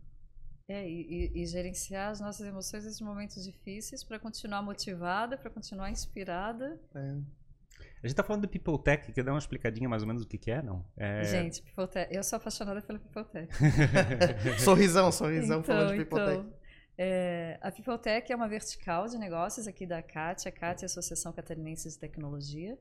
é, e, e, gerenciar as nossas emoções nesses momentos difíceis para continuar motivada, para continuar inspirada. É. A gente está falando do People Tech, quer dar uma explicadinha mais ou menos do que, que é, não? É... Gente, People Tech, eu sou apaixonada pela People Tech. sorrisão, sorrisão então, falando de People então, Tech. É, a People Tech é uma vertical de negócios aqui da CAT, a CAT é a Associação Catarinense de Tecnologia.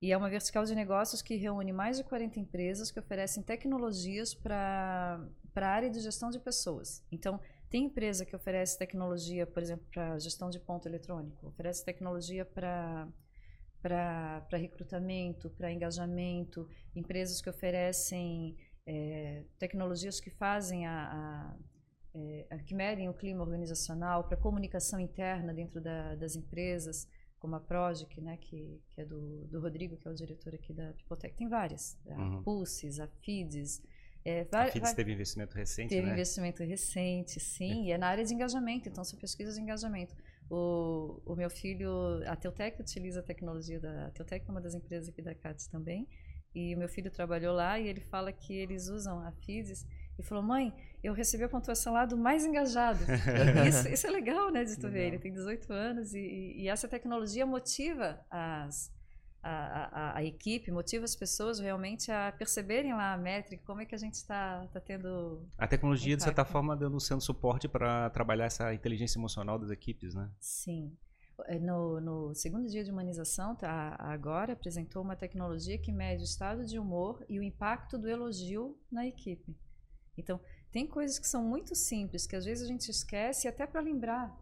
E é uma vertical de negócios que reúne mais de 40 empresas que oferecem tecnologias para a área de gestão de pessoas. Então, tem empresa que oferece tecnologia, por exemplo, para gestão de ponto eletrônico, oferece tecnologia para para recrutamento, para engajamento, empresas que oferecem é, tecnologias que fazem a, a, é, que medem o clima organizacional para comunicação interna dentro da, das empresas, como a Progic, né, que, que é do, do Rodrigo, que é o diretor aqui da Pipotec. Tem várias, uhum. a Pulses, a FIDES, é, vai, a FIDES vai, teve investimento recente, teve né? investimento recente, sim, é. e é na área de engajamento, então são pesquisas de engajamento. O, o meu filho, a Teutec utiliza a tecnologia da a Teutec é uma das empresas aqui da CATS também, e o meu filho trabalhou lá e ele fala que eles usam a FIDES e falou, mãe, eu recebi a pontuação lá do mais engajado. isso, isso, é legal, né, de tu ver. Ele tem 18 anos e, e essa tecnologia motiva as, a, a, a, equipe, motiva as pessoas realmente a perceberem lá a métrica, como é que a gente está tá tendo. A tecnologia, impacto. de certa forma, dando sendo suporte para trabalhar essa inteligência emocional das equipes, né? Sim. É, no, no, segundo dia de humanização, tá, agora apresentou uma tecnologia que mede o estado de humor e o impacto do elogio na equipe. Então, tem coisas que são muito simples, que às vezes a gente esquece, até para lembrar.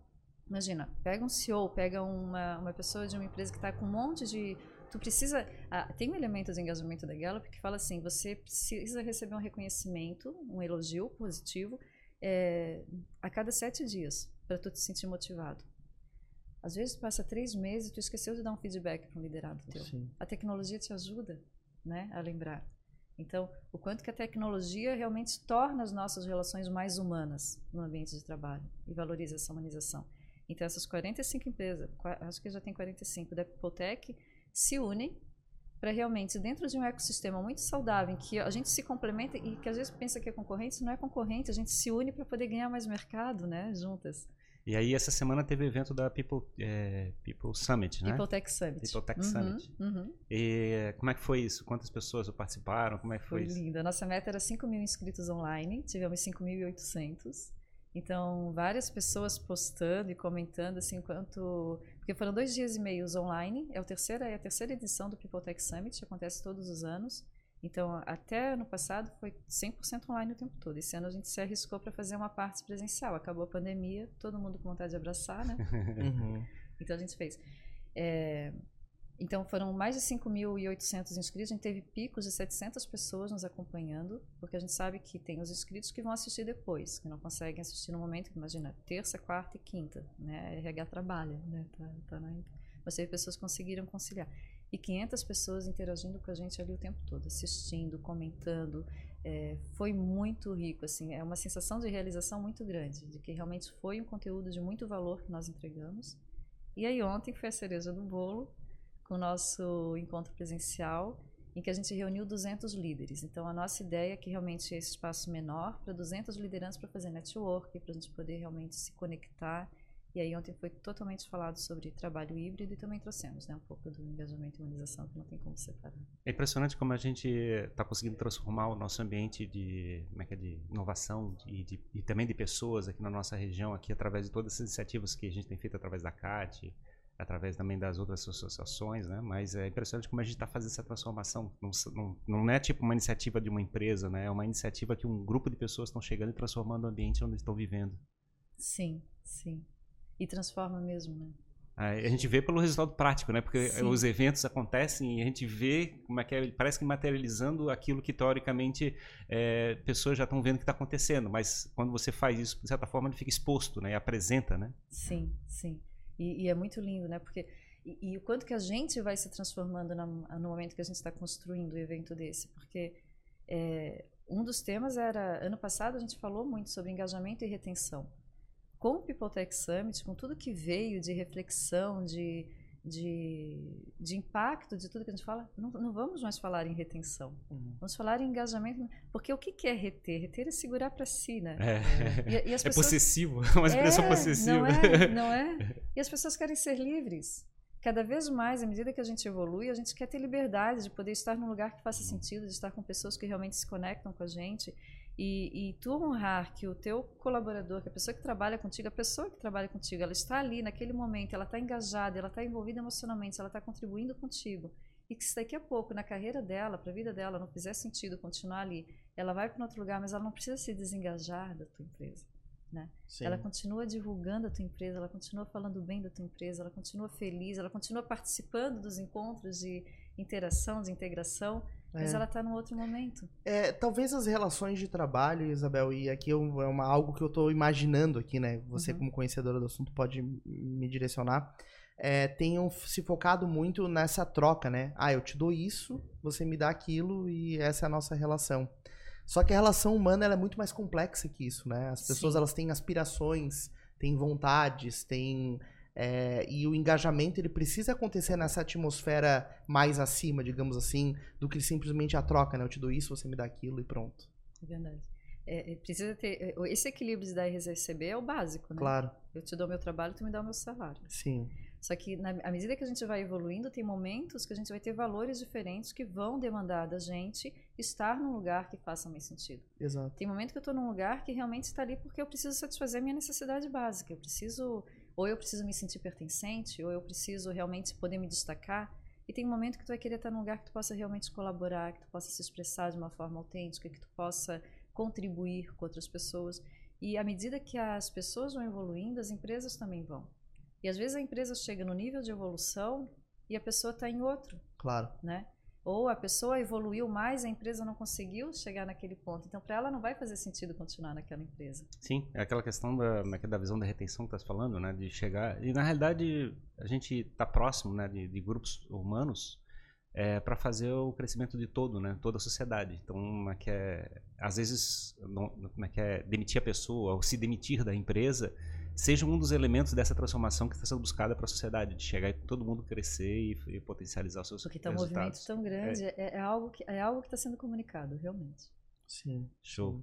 Imagina, pega um CEO, pega uma, uma pessoa de uma empresa que está com um monte de tu precisa. Ah, tem um elemento de engajamento da Gallup que fala assim: você precisa receber um reconhecimento, um elogio positivo, é, a cada sete dias, para tu te sentir motivado. Às vezes passa três meses e tu esqueceu de dar um feedback para um liderado teu. Sim. A tecnologia te ajuda né, a lembrar. Então, o quanto que a tecnologia realmente torna as nossas relações mais humanas no ambiente de trabalho e valoriza essa humanização. Então, essas 45 empresas, acho que já tem 45 da Pipotec, se unem para realmente, dentro de um ecossistema muito saudável, em que a gente se complementa e que às vezes pensa que é concorrente, não é concorrente, a gente se une para poder ganhar mais mercado, né, juntas. E aí, essa semana teve evento da People, é, People Summit, né? People Tech Summit. People Tech uhum, Summit. Uhum. E como é que foi isso? Quantas pessoas participaram? Como é que foi, foi isso? lindo. A nossa meta era 5 mil inscritos online, tivemos 5.800. Então, várias pessoas postando e comentando, assim, enquanto... Porque foram dois dias e meios online, é, o terceira, é a terceira edição do People Tech Summit, que acontece todos os anos. Então, até ano passado foi 100% online o tempo todo. Esse ano a gente se arriscou para fazer uma parte presencial. Acabou a pandemia, todo mundo com vontade de abraçar, né? Uhum. Então a gente fez. É, então foram mais de 5.800 inscritos, a gente teve picos de 700 pessoas nos acompanhando, porque a gente sabe que tem os inscritos que vão assistir depois, que não conseguem assistir no momento, imagina, terça, quarta e quinta, né? RH trabalha, né? Tá, tá na... Mas teve pessoas que conseguiram conciliar. E 500 pessoas interagindo com a gente ali o tempo todo, assistindo, comentando. É, foi muito rico, assim, é uma sensação de realização muito grande, de que realmente foi um conteúdo de muito valor que nós entregamos. E aí ontem foi a cereja do bolo, com o nosso encontro presencial, em que a gente reuniu 200 líderes. Então, a nossa ideia é que realmente esse espaço menor para 200 lideranças para fazer network, para a gente poder realmente se conectar. E aí ontem foi totalmente falado sobre trabalho híbrido e também trouxemos né, um pouco do engajamento e humanização, que não tem como separar. É impressionante como a gente está conseguindo transformar o nosso ambiente de, como é que é, de inovação de, de, e também de pessoas aqui na nossa região, aqui através de todas essas iniciativas que a gente tem feito através da CAT, através também das outras associações, né? Mas é impressionante como a gente está fazendo essa transformação. Não, não, não, é tipo uma iniciativa de uma empresa, né? É uma iniciativa que um grupo de pessoas estão chegando e transformando o ambiente onde estão vivendo. Sim, sim. E transforma mesmo, né? A gente vê pelo resultado prático, né? Porque Sim. os eventos acontecem e a gente vê como é que é, parece que materializando aquilo que teoricamente é, pessoas já estão vendo que está acontecendo, mas quando você faz isso, de certa forma, ele fica exposto, né? E apresenta, né? Sim, sim. E, e, é muito lindo, né? Porque e, e, o quanto que a gente vai se transformando na, no momento que a gente está construindo o um evento desse, porque é, um dos temas era ano passado a gente falou muito sobre engajamento e retenção. Com o People Tech Summit, com tudo que veio de reflexão, de de, de impacto de tudo que a gente fala, não, não vamos mais falar em retenção. Uhum. Vamos falar em engajamento. Porque o que, que é reter? Reter é segurar para si, né? É, e, e é pessoas, é possessivo, é uma expressão é, possessiva. Não é, não é? E as pessoas querem ser livres. Cada vez mais, à medida que a gente evolui, a gente quer ter liberdade de poder estar num lugar que faça uhum. sentido, de estar com pessoas que realmente se conectam com a gente. E, e, tu honrar que o teu colaborador, que a pessoa que trabalha contigo, a pessoa que trabalha contigo, ela está ali naquele momento, ela está engajada, ela está envolvida emocionalmente, ela está contribuindo contigo. E que se daqui a pouco, na carreira dela, para a vida dela, não fizer sentido continuar ali, ela vai para outro lugar, mas ela não precisa se desengajar da tua empresa. Né? Ela continua divulgando a tua empresa, ela continua falando bem da tua empresa, ela continua feliz, ela continua participando dos encontros de interação, de integração, mas é. ela está num outro momento. É, talvez as relações de trabalho, Isabel, e aqui é uma, algo que eu estou imaginando aqui, né? Você, uhum. como conhecedora do assunto, pode me direcionar. É, tenham se focado muito nessa troca, né? Ah, eu te dou isso, você me dá aquilo e essa é a nossa relação. Só que a relação humana é muito mais complexa que isso, né? As pessoas Sim. elas têm aspirações, têm vontades, têm é, e o engajamento ele precisa acontecer nessa atmosfera mais acima, digamos assim, do que simplesmente a troca, né? Eu te dou isso, você me dá aquilo e pronto. É verdade. É, é precisa ter é, esse equilíbrio de dar e receber é o básico, né? Claro. Eu te dou meu trabalho, tu me dá o meu salário. Sim. Só que na, à medida que a gente vai evoluindo, tem momentos que a gente vai ter valores diferentes que vão demandar da gente estar num lugar que faça mais sentido. Exato. Tem momento que eu estou num lugar que realmente está ali porque eu preciso satisfazer a minha necessidade básica. Eu preciso, ou eu preciso me sentir pertencente, ou eu preciso realmente poder me destacar. E tem um momento que tu vai querer estar num lugar que tu possa realmente colaborar, que tu possa se expressar de uma forma autêntica, que tu possa contribuir com outras pessoas. E à medida que as pessoas vão evoluindo, as empresas também vão. E às vezes a empresa chega no nível de evolução e a pessoa está em outro. Claro. Né? Ou a pessoa evoluiu mais, a empresa não conseguiu chegar naquele ponto. Então, para ela, não vai fazer sentido continuar naquela empresa. Sim, é aquela questão da, é é, da visão da retenção que está falando, né? De chegar. E na realidade, a gente está próximo né, de, de grupos humanos é, para fazer o crescimento de todo, né? Toda a sociedade. Então, como é que é, às vezes, não, como é que é demitir a pessoa ou se demitir da empresa seja um dos elementos dessa transformação que está sendo buscada para a sociedade, de chegar e todo mundo crescer e, e potencializar os seus Porque está um movimento tão grande, é, é, é algo que é algo que está sendo comunicado, realmente. Sim. Show.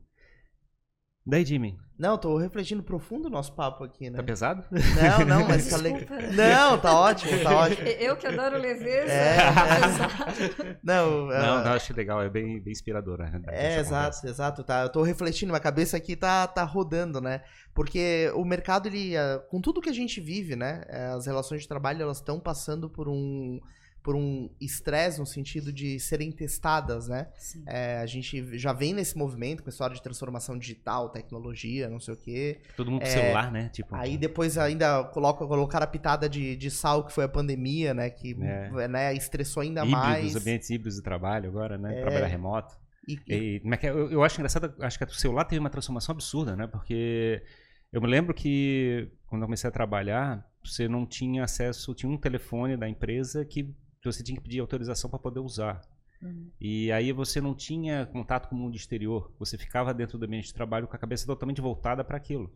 Daí, Jimmy? Não, tô refletindo profundo o nosso papo aqui, né? Tá pesado? Não, não, mas tá legal. Não, tá ótimo, tá ótimo. Eu que adoro leveza. É, é. Não, não, uh... não, acho legal, é bem, bem inspiradora. Né, é, exato, conversa. exato, tá. Eu tô refletindo, minha cabeça aqui tá, tá rodando, né? Porque o mercado, ele, uh, com tudo que a gente vive, né? As relações de trabalho, elas estão passando por um por um estresse no sentido de serem testadas, né? É, a gente já vem nesse movimento com a história de transformação digital, tecnologia, não sei o quê. Todo mundo com é, celular, né? Tipo, aí depois ainda coloca, colocar a pitada de, de sal que foi a pandemia, né? Que é. né, estressou ainda híbridos, mais. Os ambientes híbridos de trabalho agora, né? É. Trabalhar remoto. E, e, é eu, eu acho engraçado, acho que o celular teve uma transformação absurda, né? Porque eu me lembro que quando eu comecei a trabalhar, você não tinha acesso, tinha um telefone da empresa que você tinha que pedir autorização para poder usar. Uhum. E aí você não tinha contato com o mundo exterior. Você ficava dentro do ambiente de trabalho com a cabeça totalmente voltada para aquilo.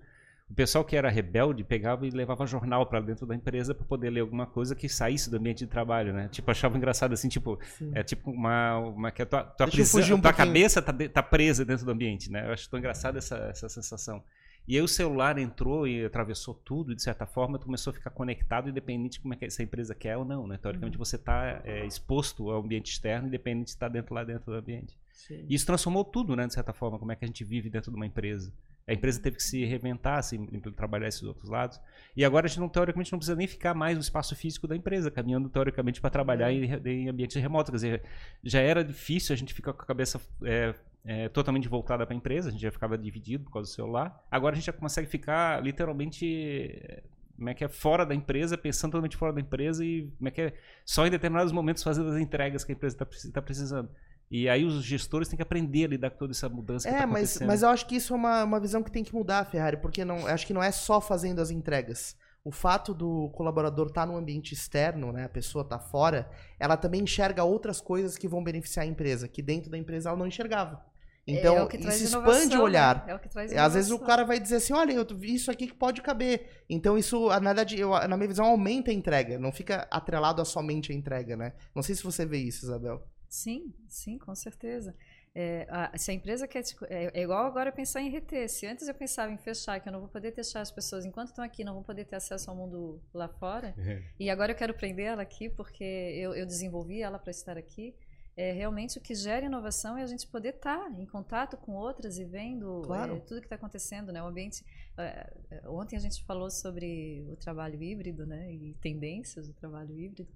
O pessoal que era rebelde pegava e levava jornal para dentro da empresa para poder ler alguma coisa que saísse do ambiente de trabalho, né? Tipo, achava engraçado assim, tipo, Sim. é tipo uma, uma que a tua, tua, prisão, um tua cabeça tá, tá presa dentro do ambiente, né? Eu acho tão engraçado essa, essa sensação. E aí o celular entrou e atravessou tudo, e de certa forma tu começou a ficar conectado, independente de como é que essa empresa quer ou não, né? Teoricamente uhum. você está é, exposto ao ambiente externo, independente de estar dentro lá dentro do ambiente. Sim. E isso transformou tudo, né? De certa forma, como é que a gente vive dentro de uma empresa. A empresa teve que se reinventar, se trabalhar esses outros lados. E agora a gente não, teoricamente não precisa nem ficar mais no espaço físico da empresa, caminhando teoricamente para trabalhar em, em ambientes remotos. Quer dizer, já era difícil a gente ficar com a cabeça é, é, totalmente voltada para a empresa, a gente já ficava dividido por causa do celular. Agora a gente já consegue ficar literalmente como é que é fora da empresa, pensando totalmente fora da empresa e como é que é só em determinados momentos fazendo as entregas que a empresa está tá precisando. E aí os gestores têm que aprender a lidar com toda essa mudança é, tá mas, mas eu acho que isso é uma, uma visão que tem que mudar, Ferrari, porque não, acho que não é só fazendo as entregas. O fato do colaborador estar tá no ambiente externo, né, a pessoa está fora, ela também enxerga outras coisas que vão beneficiar a empresa, que dentro da empresa ela não enxergava. Então, é isso expande o olhar. Né? É o que traz Às vezes o cara vai dizer assim: olha, eu vi isso aqui que pode caber. Então, isso, na verdade, eu, na minha visão, aumenta a entrega. Não fica atrelado a somente a entrega, né? Não sei se você vê isso, Isabel. Sim, sim, com certeza. É, a, se a empresa quer. Te, é, é, igual agora pensar em reter. Se antes eu pensava em fechar, que eu não vou poder deixar as pessoas enquanto estão aqui, não vão poder ter acesso ao mundo lá fora. É. E agora eu quero prender ela aqui porque eu, eu desenvolvi ela para estar aqui é realmente o que gera inovação é a gente poder estar tá em contato com outras e vendo claro. é, tudo que está acontecendo, né? O ambiente. É, é, ontem a gente falou sobre o trabalho híbrido, né? E tendências do trabalho híbrido.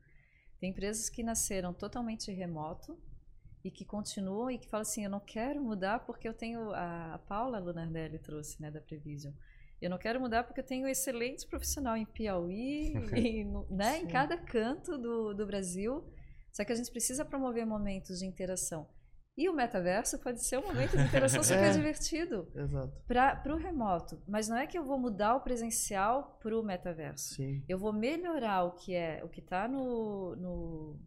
Tem empresas que nasceram totalmente remoto e que continuam e que falam assim, eu não quero mudar porque eu tenho a, a Paula Lunardelli trouxe, né, da Prevision. Eu não quero mudar porque eu tenho um excelente profissional em Piauí, e, né, em cada canto do, do Brasil. Só que a gente precisa promover momentos de interação. E o metaverso pode ser um momento de interação super é, divertido para o remoto. Mas não é que eu vou mudar o presencial para o metaverso. Sim. Eu vou melhorar o que é o que está no, no,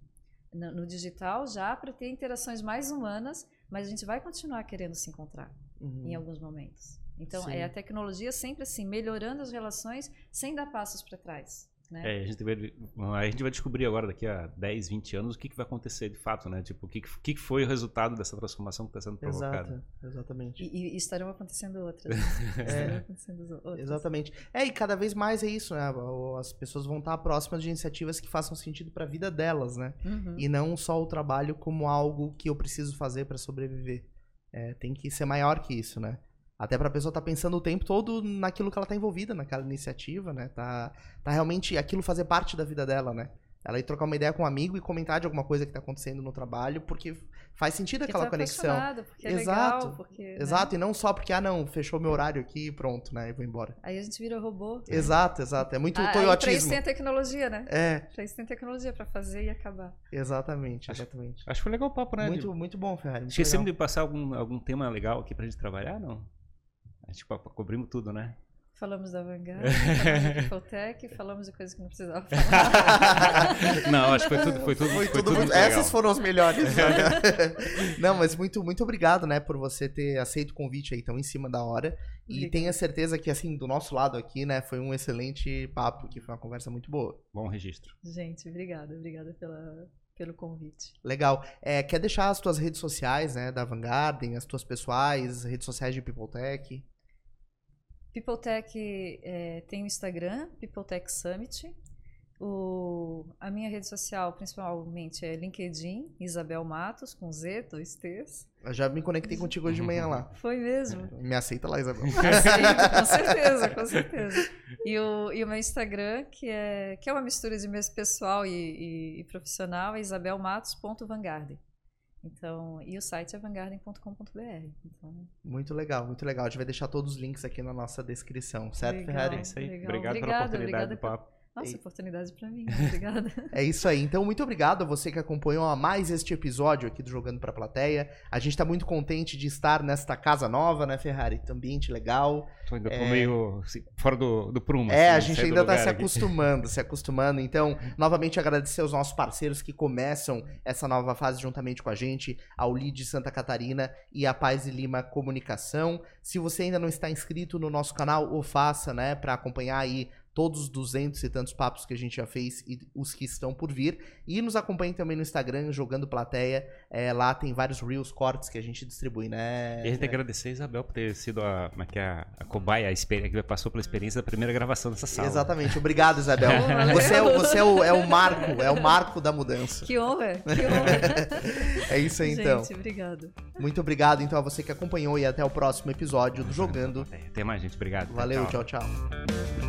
no, digital já para ter interações mais humanas, mas a gente vai continuar querendo se encontrar uhum. em alguns momentos. Então, Sim. é a tecnologia sempre assim, melhorando as relações sem dar passos para trás. Né? É, a gente, vai, a gente vai descobrir agora, daqui a 10, 20 anos, o que, que vai acontecer de fato, né? Tipo, o que, que foi o resultado dessa transformação que está sendo provocada. Exato, exatamente. E, e estarão acontecendo outras. Né? é, acontecendo outras. Exatamente. É, e cada vez mais é isso, né? As pessoas vão estar próximas de iniciativas que façam sentido para a vida delas, né? Uhum. E não só o trabalho como algo que eu preciso fazer para sobreviver. É, tem que ser maior que isso, né? Até para a pessoa estar tá pensando o tempo todo naquilo que ela está envolvida, naquela iniciativa, né? Tá, tá realmente aquilo fazer parte da vida dela, né? Ela ir trocar uma ideia com um amigo e comentar de alguma coisa que está acontecendo no trabalho, porque faz sentido aquela tá conexão. Porque é Exato. Legal, porque, né? Exato, e não só porque, ah, não, fechou meu horário aqui e pronto, né? E vou embora. Aí a gente vira robô. Exato, exato. É muito ah, toyotismo. Pra isso tem a tecnologia, né? É. Pra isso tem tecnologia pra fazer e acabar. Exatamente, exatamente. Acho, acho que foi legal o papo, né? Muito, muito bom, Ferrari. Esquecemos de passar algum, algum tema legal aqui pra gente trabalhar, não? Tipo, cobrimos tudo, né? Falamos da Vanguard, falamos de Fotec, falamos de coisas que não precisava falar. não, acho que foi tudo, foi tudo, foi, foi tudo muito Essas foram as melhores. Né? não, mas muito, muito obrigado, né, por você ter aceito o convite aí tão em cima da hora. E Obrigada. tenha certeza que, assim, do nosso lado aqui, né, foi um excelente papo, que foi uma conversa muito boa. Bom registro. Gente, obrigada, obrigada pela, pelo convite. Legal. É, quer deixar as tuas redes sociais, né, da Vanguard, as tuas pessoais, redes sociais de PeopleTech? PeopleTech é, tem o Instagram, PeopleTech Summit. O, a minha rede social, principalmente, é LinkedIn, Isabel Matos, com Z, dois T's. Eu já me conectei contigo hoje de manhã lá. Foi mesmo? Me aceita lá, Isabel. Aceito, com certeza, com certeza. E o, e o meu Instagram, que é, que é uma mistura de mês pessoal e, e, e profissional, é isabelmatos.vanguarde. Então, e o site é vanguardem.com.br. Então... Muito legal, muito legal. A gente vai deixar todos os links aqui na nossa descrição, certo, legal, Ferrari? É isso aí. Legal. Obrigado obrigada, pela oportunidade do papo. Nossa, oportunidade para mim. Obrigada. é isso aí. Então, muito obrigado a você que acompanhou a mais este episódio aqui do Jogando pra Plateia. A gente tá muito contente de estar nesta casa nova, né, Ferrari? Ambiente legal. Tô ainda é... meio assim, fora do, do prumo. É, assim, a gente ainda tá se acostumando, se acostumando. Então, novamente agradecer aos nossos parceiros que começam essa nova fase juntamente com a gente, ao Lead Santa Catarina e a Paz e Lima Comunicação. Se você ainda não está inscrito no nosso canal, o faça, né, para acompanhar aí todos os duzentos e tantos papos que a gente já fez e os que estão por vir. E nos acompanhe também no Instagram, Jogando Plateia. É, lá tem vários Reels, cortes que a gente distribui, né? E a gente tem que agradecer a Isabel por ter sido a, como é é, a, a cobaia, a que passou pela experiência da primeira gravação dessa sala. Exatamente. Obrigado, Isabel. você é, você é, o, é o marco, é o marco da mudança. Que honra, que honra. é isso aí, então. Gente, obrigado. Muito obrigado, então, a você que acompanhou e até o próximo episódio do Jogando. Até mais, gente. Obrigado. Valeu, tchau, tchau. tchau.